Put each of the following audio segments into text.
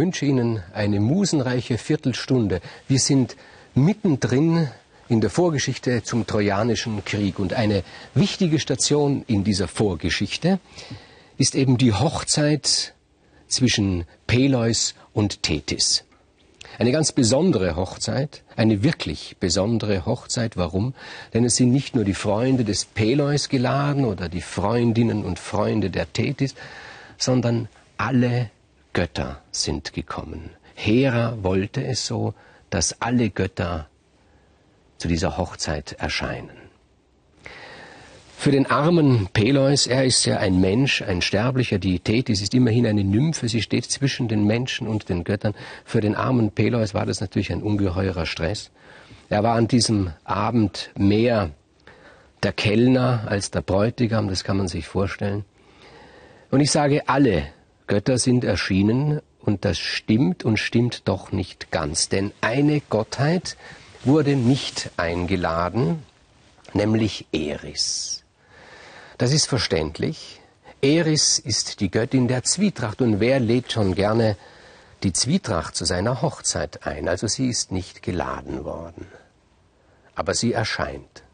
Ich wünsche Ihnen eine musenreiche Viertelstunde. Wir sind mittendrin in der Vorgeschichte zum Trojanischen Krieg. Und eine wichtige Station in dieser Vorgeschichte ist eben die Hochzeit zwischen Peleus und Tethys. Eine ganz besondere Hochzeit, eine wirklich besondere Hochzeit. Warum? Denn es sind nicht nur die Freunde des Peleus geladen oder die Freundinnen und Freunde der Tethys, sondern alle Götter sind gekommen. Hera wollte es so, dass alle Götter zu dieser Hochzeit erscheinen. Für den armen Peleus, er ist ja ein Mensch, ein Sterblicher, die Tethys ist immerhin eine Nymphe, sie steht zwischen den Menschen und den Göttern. Für den armen Peleus war das natürlich ein ungeheurer Stress. Er war an diesem Abend mehr der Kellner als der Bräutigam, das kann man sich vorstellen. Und ich sage alle Götter sind erschienen und das stimmt und stimmt doch nicht ganz, denn eine Gottheit wurde nicht eingeladen, nämlich Eris. Das ist verständlich. Eris ist die Göttin der Zwietracht und wer lädt schon gerne die Zwietracht zu seiner Hochzeit ein? Also sie ist nicht geladen worden. Aber sie erscheint.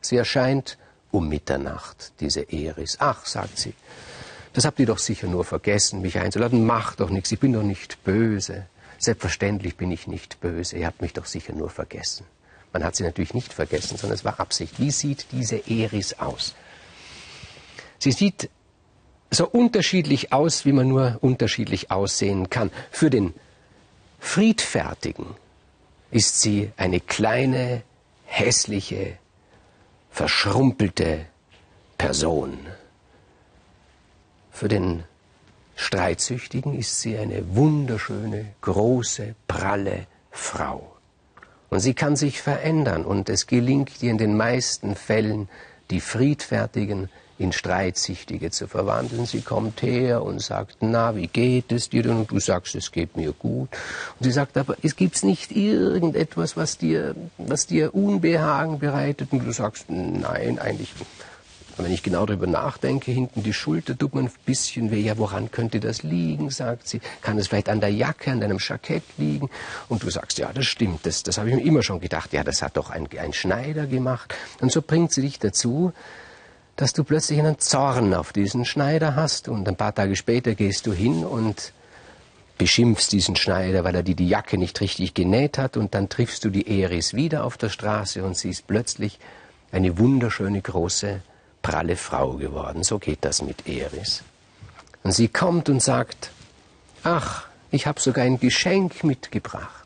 Sie erscheint um Mitternacht, diese Eris. Ach, sagt sie, das habt ihr doch sicher nur vergessen, mich einzuladen. Macht doch nichts, ich bin doch nicht böse. Selbstverständlich bin ich nicht böse, ihr habt mich doch sicher nur vergessen. Man hat sie natürlich nicht vergessen, sondern es war Absicht. Wie sieht diese Eris aus? Sie sieht so unterschiedlich aus, wie man nur unterschiedlich aussehen kann. Für den Friedfertigen ist sie eine kleine, hässliche, verschrumpelte Person. Für den Streitsüchtigen ist sie eine wunderschöne, große, pralle Frau. Und sie kann sich verändern und es gelingt ihr in den meisten Fällen, die Friedfertigen in Streitsichtige zu verwandeln. Sie kommt her und sagt, na, wie geht es dir denn? Und du sagst, es geht mir gut. Und sie sagt aber, es gibt nicht irgendetwas, was dir, was dir Unbehagen bereitet. Und du sagst, nein, eigentlich und wenn ich genau darüber nachdenke, hinten die Schulter tut man ein bisschen weh. Ja, woran könnte das liegen, sagt sie. Kann es vielleicht an der Jacke, an deinem Jackett liegen? Und du sagst, ja, das stimmt, das, das habe ich mir immer schon gedacht. Ja, das hat doch ein, ein Schneider gemacht. Und so bringt sie dich dazu, dass du plötzlich einen Zorn auf diesen Schneider hast. Und ein paar Tage später gehst du hin und beschimpfst diesen Schneider, weil er dir die Jacke nicht richtig genäht hat. Und dann triffst du die Eris wieder auf der Straße und sie ist plötzlich eine wunderschöne große pralle Frau geworden. So geht das mit Eris. Und sie kommt und sagt, ach, ich habe sogar ein Geschenk mitgebracht.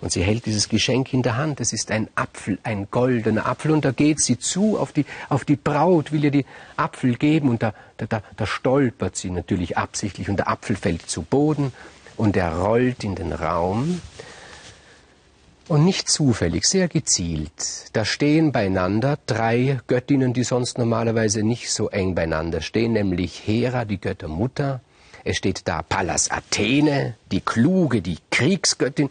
Und sie hält dieses Geschenk in der Hand. Es ist ein Apfel, ein goldener Apfel. Und da geht sie zu auf die, auf die Braut, will ihr die Apfel geben. Und da, da, da stolpert sie natürlich absichtlich. Und der Apfel fällt zu Boden. Und er rollt in den Raum. Und nicht zufällig, sehr gezielt. Da stehen beieinander drei Göttinnen, die sonst normalerweise nicht so eng beieinander stehen, nämlich Hera, die Göttermutter. Es steht da Pallas Athene, die kluge, die Kriegsgöttin,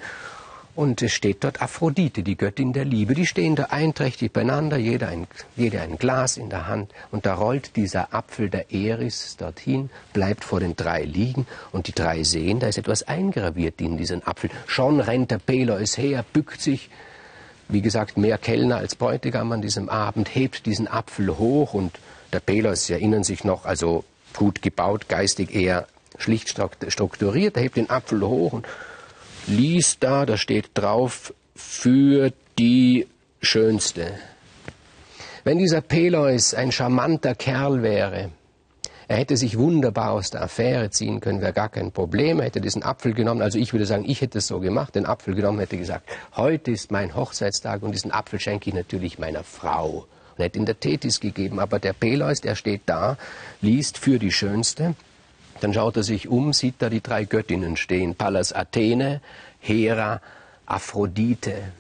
und es steht dort Aphrodite, die Göttin der Liebe. Die stehen da einträchtig beieinander, jeder ein, jeder ein Glas in der Hand. Und da rollt dieser Apfel der Eris dorthin, bleibt vor den drei liegen. Und die drei sehen, da ist etwas eingraviert in diesen Apfel. Schon rennt der Peleus her, bückt sich. Wie gesagt, mehr Kellner als Bräutigam an diesem Abend, hebt diesen Apfel hoch. Und der Peleus, Sie erinnern sich noch, also gut gebaut, geistig eher schlicht strukturiert. Er hebt den Apfel hoch und liest da, da steht drauf, für die Schönste. Wenn dieser Peleus ein charmanter Kerl wäre, er hätte sich wunderbar aus der Affäre ziehen können, wäre gar kein Problem. Er hätte diesen Apfel genommen, also ich würde sagen, ich hätte es so gemacht, den Apfel genommen, hätte gesagt, heute ist mein Hochzeitstag und diesen Apfel schenke ich natürlich meiner Frau. Und hätte ihn der Tethys gegeben. Aber der Peleus, der steht da, liest für die Schönste. Dann schaut er sich um, sieht da die drei Göttinnen stehen. Pallas Athene, Hera, Aphrodite.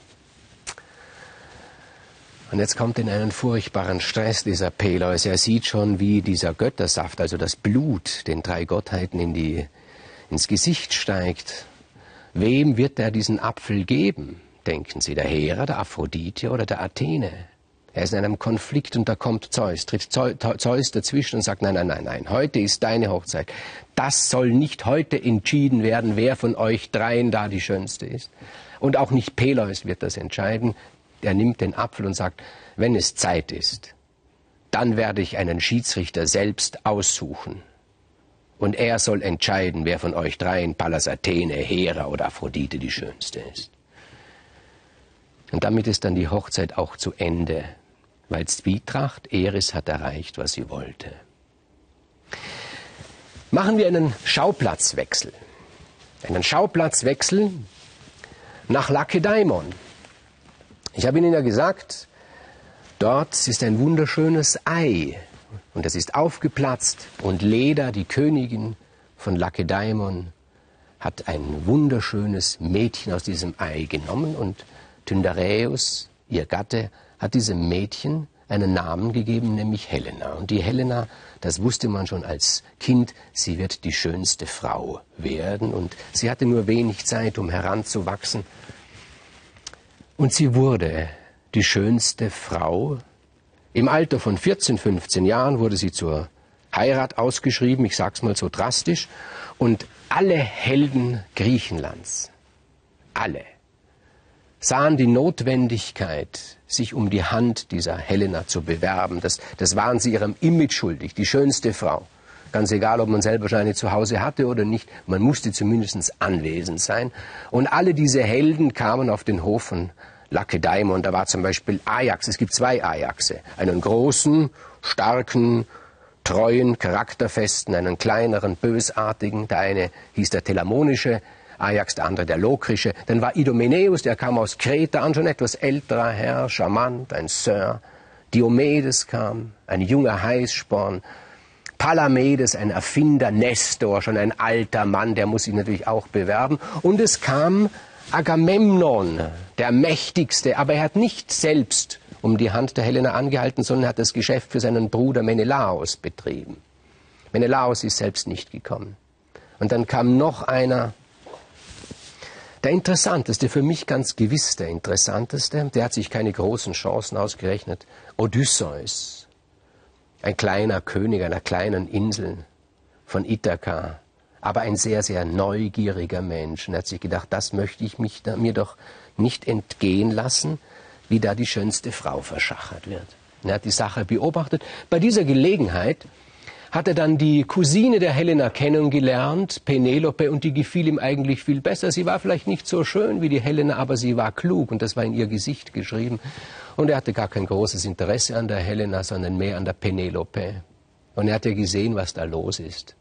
Und jetzt kommt in einen furchtbaren Stress dieser Peleus. Er sieht schon, wie dieser Göttersaft, also das Blut, den drei Gottheiten in die, ins Gesicht steigt. Wem wird er diesen Apfel geben? Denken Sie, der Hera, der Aphrodite oder der Athene? Er ist in einem Konflikt und da kommt Zeus, tritt Zeus dazwischen und sagt, nein, nein, nein, nein, heute ist deine Hochzeit. Das soll nicht heute entschieden werden, wer von euch dreien da die schönste ist. Und auch nicht Peleus wird das entscheiden. Er nimmt den Apfel und sagt, wenn es Zeit ist, dann werde ich einen Schiedsrichter selbst aussuchen. Und er soll entscheiden, wer von euch dreien, Pallas Athene, Hera oder Aphrodite, die schönste ist. Und damit ist dann die Hochzeit auch zu Ende, weil Zwietracht Eris hat erreicht, was sie wollte. Machen wir einen Schauplatzwechsel. Einen Schauplatzwechsel nach Lakedaimon. Ich habe Ihnen ja gesagt, dort ist ein wunderschönes Ei und es ist aufgeplatzt und Leda, die Königin von Lakedaimon, hat ein wunderschönes Mädchen aus diesem Ei genommen und Tyndareus, ihr Gatte, hat diesem Mädchen einen Namen gegeben, nämlich Helena. Und die Helena, das wusste man schon als Kind, sie wird die schönste Frau werden. Und sie hatte nur wenig Zeit, um heranzuwachsen. Und sie wurde die schönste Frau. Im Alter von 14, 15 Jahren wurde sie zur Heirat ausgeschrieben, ich sag's mal so drastisch. Und alle Helden Griechenlands, alle, sahen die Notwendigkeit, sich um die Hand dieser Helena zu bewerben. Das, das waren sie ihrem Image schuldig, die schönste Frau. Ganz egal, ob man selber schon eine zu Hause hatte oder nicht, man musste zumindest anwesend sein. Und alle diese Helden kamen auf den Hof von Lakedaimon. Da war zum Beispiel Ajax. Es gibt zwei Ajaxe. Einen großen, starken, treuen, charakterfesten, einen kleineren, bösartigen. Der eine hieß der Telamonische, Ajax, der andere der Lokrische. Dann war Idomeneus, der kam aus Kreta an, schon etwas älterer Herr, charmant, ein Sir. Diomedes kam, ein junger Heißsporn. Palamedes, ein Erfinder, Nestor, schon ein alter Mann, der muss sich natürlich auch bewerben. Und es kam Agamemnon, der mächtigste, aber er hat nicht selbst um die Hand der Helena angehalten, sondern hat das Geschäft für seinen Bruder Menelaos betrieben. Menelaos ist selbst nicht gekommen. Und dann kam noch einer, der interessanteste, für mich ganz gewiss der interessanteste, der hat sich keine großen Chancen ausgerechnet, Odysseus, ein kleiner König einer kleinen Insel von Ithaka, aber ein sehr, sehr neugieriger Mensch. Und er hat sich gedacht, das möchte ich mich da, mir doch nicht entgehen lassen, wie da die schönste Frau verschachert wird. Und er hat die Sache beobachtet. Bei dieser Gelegenheit hat er dann die Cousine der Helena kennengelernt, Penelope, und die gefiel ihm eigentlich viel besser. Sie war vielleicht nicht so schön wie die Helena, aber sie war klug und das war in ihr Gesicht geschrieben. Und er hatte gar kein großes Interesse an der Helena, sondern mehr an der Penelope. Und er hatte gesehen, was da los ist.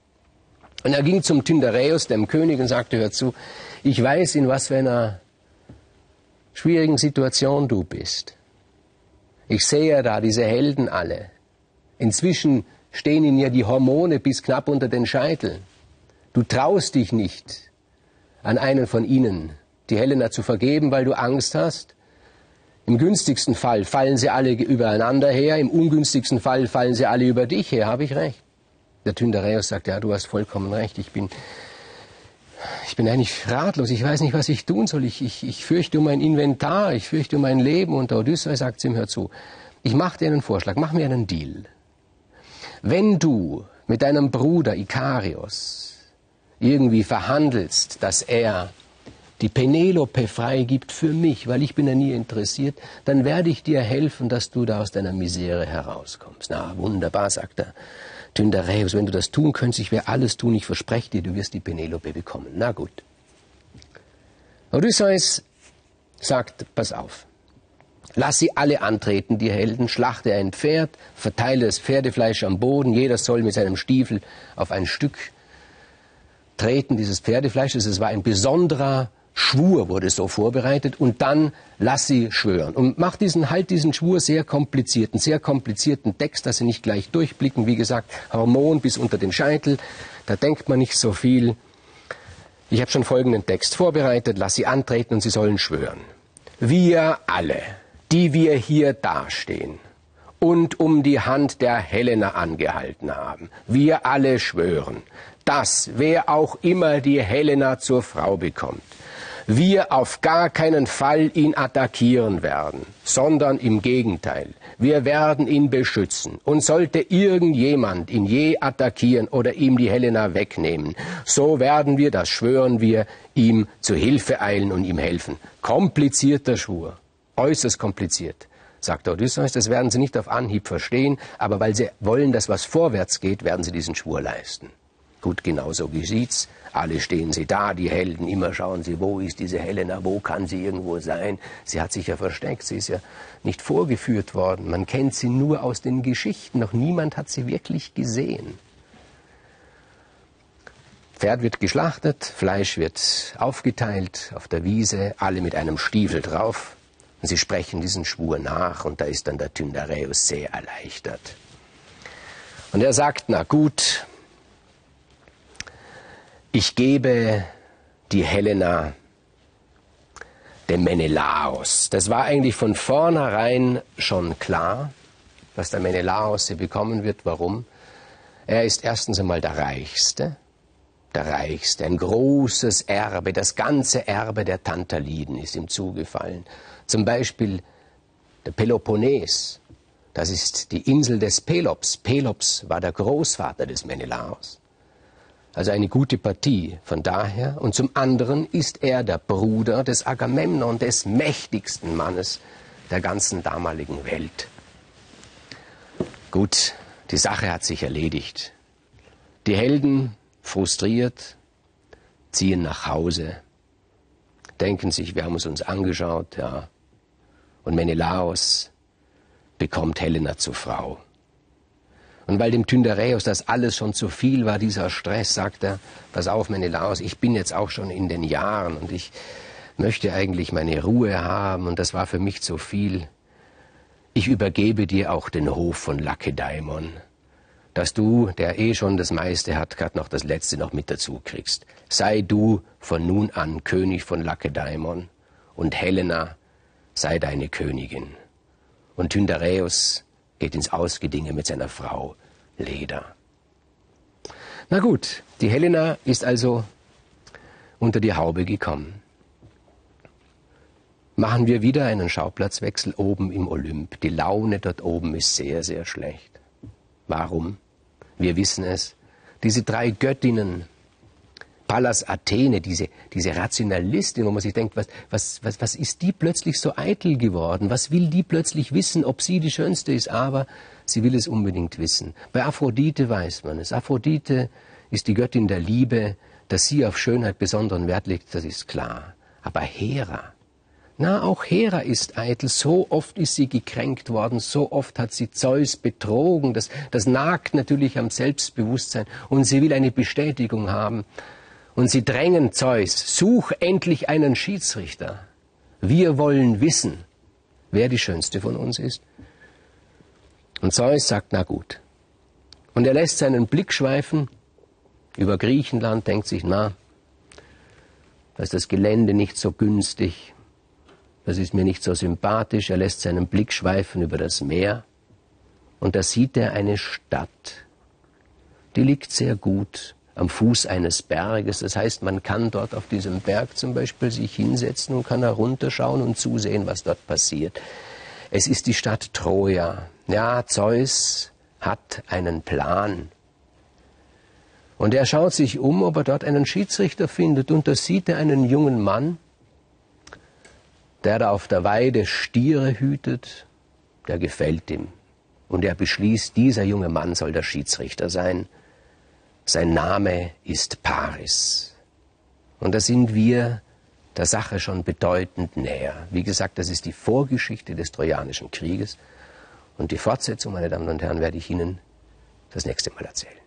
Und er ging zum Tyndareus, dem König, und sagte, hör zu, ich weiß, in was für einer schwierigen Situation du bist. Ich sehe da diese Helden alle. Inzwischen stehen ihnen ja die Hormone bis knapp unter den Scheitel. Du traust dich nicht, an einen von ihnen die Helena zu vergeben, weil du Angst hast. Im günstigsten Fall fallen sie alle übereinander her, im ungünstigsten Fall fallen sie alle über dich her, habe ich recht. Der Tyndareus sagt, ja, du hast vollkommen recht, ich bin, ich bin eigentlich ratlos, ich weiß nicht, was ich tun soll, ich, ich, ich fürchte um mein Inventar, ich fürchte um mein Leben. Und der Odysseus sagt zu ihm, hör zu, ich mache dir einen Vorschlag, mach mir einen Deal. Wenn du mit deinem Bruder Ikarios irgendwie verhandelst, dass er die Penelope freigibt für mich, weil ich bin ja nie interessiert, dann werde ich dir helfen, dass du da aus deiner Misere herauskommst. Na, wunderbar, sagt er. Tyndareus, wenn du das tun könntest, ich werde alles tun, ich verspreche dir, du wirst die Penelope bekommen. Na gut. Odysseus sagt, pass auf. Lass sie alle antreten, die Helden, schlachte ein Pferd, verteile das Pferdefleisch am Boden, jeder soll mit seinem Stiefel auf ein Stück treten dieses Pferdefleisches. Es war ein besonderer Schwur, wurde so vorbereitet, und dann lass sie schwören. Und mach diesen, halt diesen Schwur sehr komplizierten, sehr komplizierten Text, dass sie nicht gleich durchblicken. Wie gesagt, Hormon bis unter den Scheitel, da denkt man nicht so viel. Ich habe schon folgenden Text vorbereitet, lass sie antreten und sie sollen schwören. Wir alle, die wir hier dastehen und um die Hand der Helena angehalten haben. Wir alle schwören, dass wer auch immer die Helena zur Frau bekommt, wir auf gar keinen Fall ihn attackieren werden, sondern im Gegenteil, wir werden ihn beschützen. Und sollte irgendjemand ihn je attackieren oder ihm die Helena wegnehmen, so werden wir, das schwören wir, ihm zu Hilfe eilen und ihm helfen. Komplizierter Schwur, äußerst kompliziert sagt Odysseus, das werden sie nicht auf Anhieb verstehen, aber weil sie wollen, dass was vorwärts geht, werden sie diesen Schwur leisten. Gut, genau so geschieht's. Alle stehen sie da, die Helden, immer schauen sie, wo ist diese Helena, wo kann sie irgendwo sein? Sie hat sich ja versteckt, sie ist ja nicht vorgeführt worden. Man kennt sie nur aus den Geschichten, noch niemand hat sie wirklich gesehen. Pferd wird geschlachtet, Fleisch wird aufgeteilt auf der Wiese, alle mit einem Stiefel drauf. Und sie sprechen diesen Schwur nach und da ist dann der Tyndareus sehr erleichtert. Und er sagt, na gut, ich gebe die Helena dem Menelaos. Das war eigentlich von vornherein schon klar, dass der Menelaos sie bekommen wird. Warum? Er ist erstens einmal der Reichste, der Reichste, ein großes Erbe, das ganze Erbe der Tantaliden ist ihm zugefallen. Zum Beispiel der Peloponnes, das ist die Insel des Pelops. Pelops war der Großvater des Menelaos. Also eine gute Partie von daher. Und zum anderen ist er der Bruder des Agamemnon, des mächtigsten Mannes der ganzen damaligen Welt. Gut, die Sache hat sich erledigt. Die Helden, frustriert, ziehen nach Hause, denken sich, wir haben es uns angeschaut, ja. Und Menelaos bekommt Helena zur Frau. Und weil dem Tyndareus das alles schon zu viel war, dieser Stress, sagt er, pass auf, Menelaus, ich bin jetzt auch schon in den Jahren und ich möchte eigentlich meine Ruhe haben und das war für mich zu viel. Ich übergebe dir auch den Hof von Lakedaimon, dass du, der eh schon das meiste hat, gerade noch das Letzte noch mit dazu kriegst. Sei du von nun an König von Lakedaimon und Helena sei deine Königin. Und Tyndareus geht ins Ausgedinge mit seiner Frau Leda. Na gut, die Helena ist also unter die Haube gekommen. Machen wir wieder einen Schauplatzwechsel oben im Olymp. Die Laune dort oben ist sehr, sehr schlecht. Warum? Wir wissen es. Diese drei Göttinnen Pallas Athene, diese, diese Rationalistin, wo man sich denkt, was, was, was, was ist die plötzlich so eitel geworden? Was will die plötzlich wissen, ob sie die Schönste ist? Aber sie will es unbedingt wissen. Bei Aphrodite weiß man es. Aphrodite ist die Göttin der Liebe, dass sie auf Schönheit besonderen Wert legt, das ist klar. Aber Hera, na, auch Hera ist eitel. So oft ist sie gekränkt worden, so oft hat sie Zeus betrogen. Das, das nagt natürlich am Selbstbewusstsein und sie will eine Bestätigung haben. Und sie drängen Zeus, such endlich einen Schiedsrichter. Wir wollen wissen, wer die Schönste von uns ist. Und Zeus sagt, na gut. Und er lässt seinen Blick schweifen über Griechenland, denkt sich, na, da ist das Gelände nicht so günstig, das ist mir nicht so sympathisch. Er lässt seinen Blick schweifen über das Meer und da sieht er eine Stadt, die liegt sehr gut am Fuß eines Berges. Das heißt, man kann dort auf diesem Berg zum Beispiel sich hinsetzen und kann herunterschauen und zusehen, was dort passiert. Es ist die Stadt Troja. Ja, Zeus hat einen Plan. Und er schaut sich um, ob er dort einen Schiedsrichter findet. Und da sieht er einen jungen Mann, der da auf der Weide Stiere hütet. Der gefällt ihm. Und er beschließt, dieser junge Mann soll der Schiedsrichter sein. Sein Name ist Paris. Und da sind wir der Sache schon bedeutend näher. Wie gesagt, das ist die Vorgeschichte des Trojanischen Krieges. Und die Fortsetzung, meine Damen und Herren, werde ich Ihnen das nächste Mal erzählen.